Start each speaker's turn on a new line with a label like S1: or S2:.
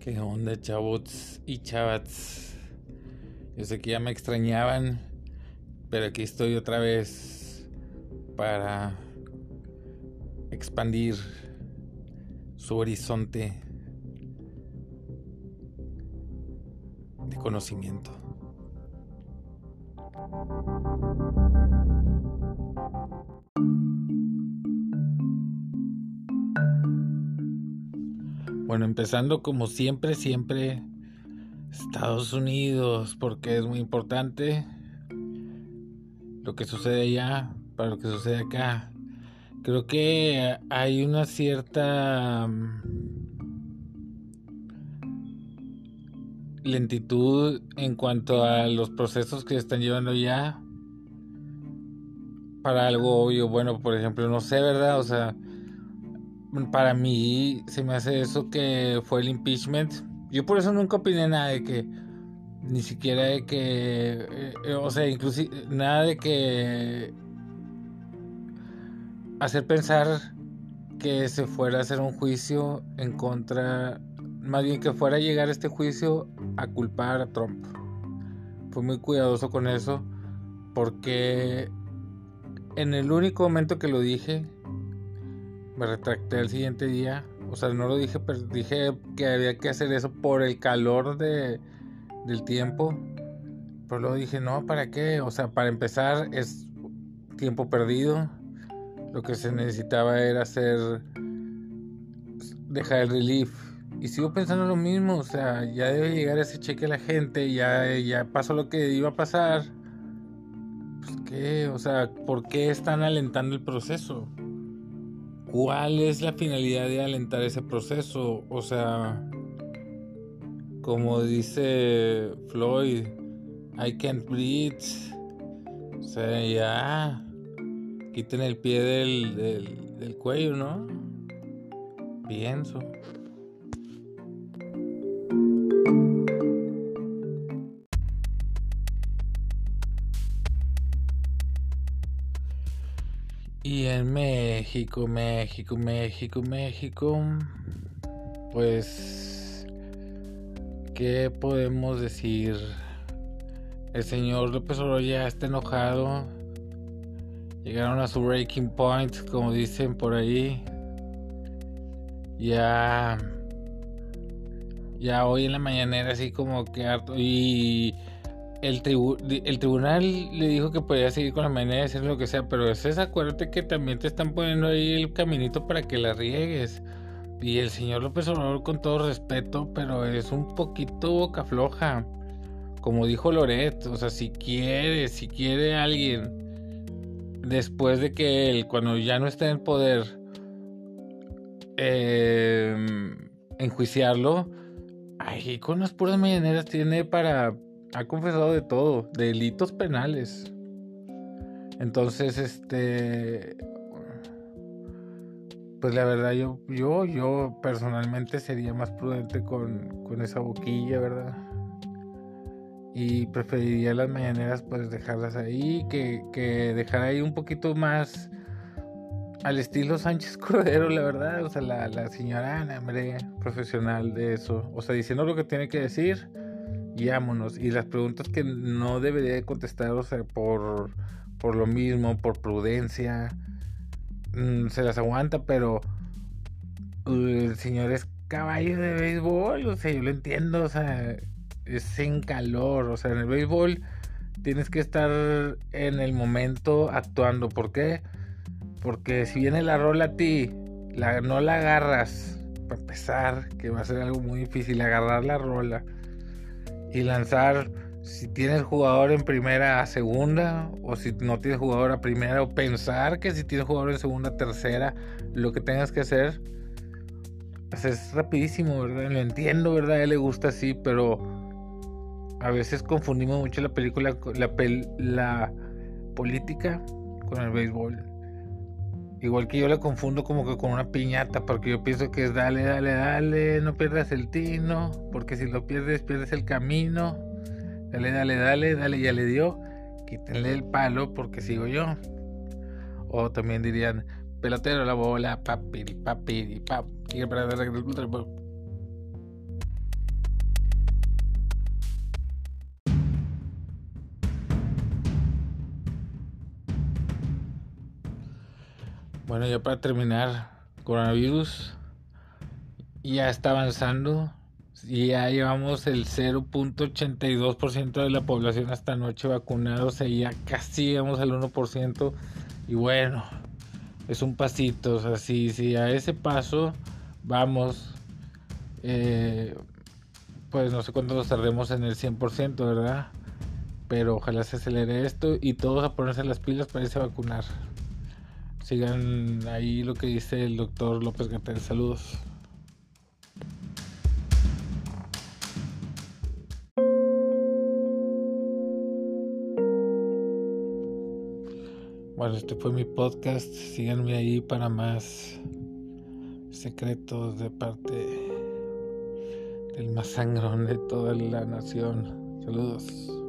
S1: ¿Qué onda, chavos y chavats? Yo sé que ya me extrañaban, pero aquí estoy otra vez para expandir su horizonte de conocimiento. Bueno, empezando como siempre, siempre Estados Unidos, porque es muy importante lo que sucede allá para lo que sucede acá. Creo que hay una cierta mm, lentitud en cuanto a los procesos que están llevando ya para algo obvio. Bueno, por ejemplo, no sé, ¿verdad? O sea, para mí se me hace eso que fue el impeachment. Yo por eso nunca opiné nada de que, ni siquiera de que, eh, o sea, inclusive nada de que hacer pensar que se fuera a hacer un juicio en contra, más bien que fuera a llegar a este juicio a culpar a Trump. Fui muy cuidadoso con eso porque en el único momento que lo dije, me retracté el siguiente día. O sea, no lo dije, pero dije que había que hacer eso por el calor de, del tiempo. Pero luego dije, no, ¿para qué? O sea, para empezar es tiempo perdido. Lo que se necesitaba era hacer, dejar el relief. Y sigo pensando lo mismo, o sea, ya debe llegar ese cheque a la gente, ya, ya pasó lo que iba a pasar. Pues qué, o sea, ¿por qué están alentando el proceso? ¿Cuál es la finalidad de alentar ese proceso? O sea, como dice Floyd, I can't breathe. O sea, ya quiten el pie del, del, cuello, ¿no? Pienso. En México, México, México, México, pues, ¿qué podemos decir? El señor López Obrador ya está enojado. Llegaron a su breaking point, como dicen por ahí. Ya, ya hoy en la mañanera así como que harto y el, el tribunal le dijo que podía seguir con la manera de hacer lo que sea, pero es acuérdate que también te están poniendo ahí el caminito para que la riegues. Y el señor López Obrador, con todo respeto, pero es un poquito boca floja. Como dijo Loret, o sea, si quiere, si quiere alguien, después de que él, cuando ya no esté en poder, eh, enjuiciarlo, ahí con las puras mañaneras tiene para ha confesado de todo, delitos penales. Entonces, este, pues la verdad yo, yo, yo personalmente sería más prudente con, con esa boquilla, ¿verdad? Y preferiría las mañaneras pues dejarlas ahí, que, que dejar ahí un poquito más al estilo Sánchez Cordero, la verdad, o sea, la, la señora, hombre, profesional de eso, o sea, diciendo lo que tiene que decir y vámonos. Y las preguntas que no debería de contestar, o sea, por, por lo mismo, por prudencia, mm, se las aguanta, pero el señor es caballo de béisbol, o sea, yo lo entiendo, o sea, es en calor, o sea, en el béisbol tienes que estar en el momento actuando, ¿por qué? Porque si viene la rola a ti, la, no la agarras, para empezar, que va a ser algo muy difícil, agarrar la rola y lanzar si tienes jugador en primera a segunda o si no tienes jugador a primera o pensar que si tienes jugador en segunda tercera lo que tengas que hacer pues es rapidísimo verdad lo entiendo verdad a él le gusta así pero a veces confundimos mucho la película la, la política con el béisbol Igual que yo le confundo como que con una piñata, porque yo pienso que es dale, dale, dale, no pierdas el tino, porque si lo pierdes, pierdes el camino. Dale, dale, dale, dale, ya le dio. Quítenle el palo porque sigo yo. O también dirían, pelotero la bola, papi, papi, papi. Bueno, ya para terminar, coronavirus ya está avanzando. Y ya llevamos el 0.82% de la población hasta noche vacunados. Y ya casi llegamos al 1%. Y bueno, es un pasito. O sea, si, a ese paso vamos, eh, pues no sé cuánto nos tardemos en el 100%, ¿verdad? Pero ojalá se acelere esto y todos a ponerse las pilas para irse a vacunar. Sigan ahí lo que dice el doctor López Gatel. Saludos. Bueno, este fue mi podcast. Síganme ahí para más secretos de parte del más sangrón de toda la nación. Saludos.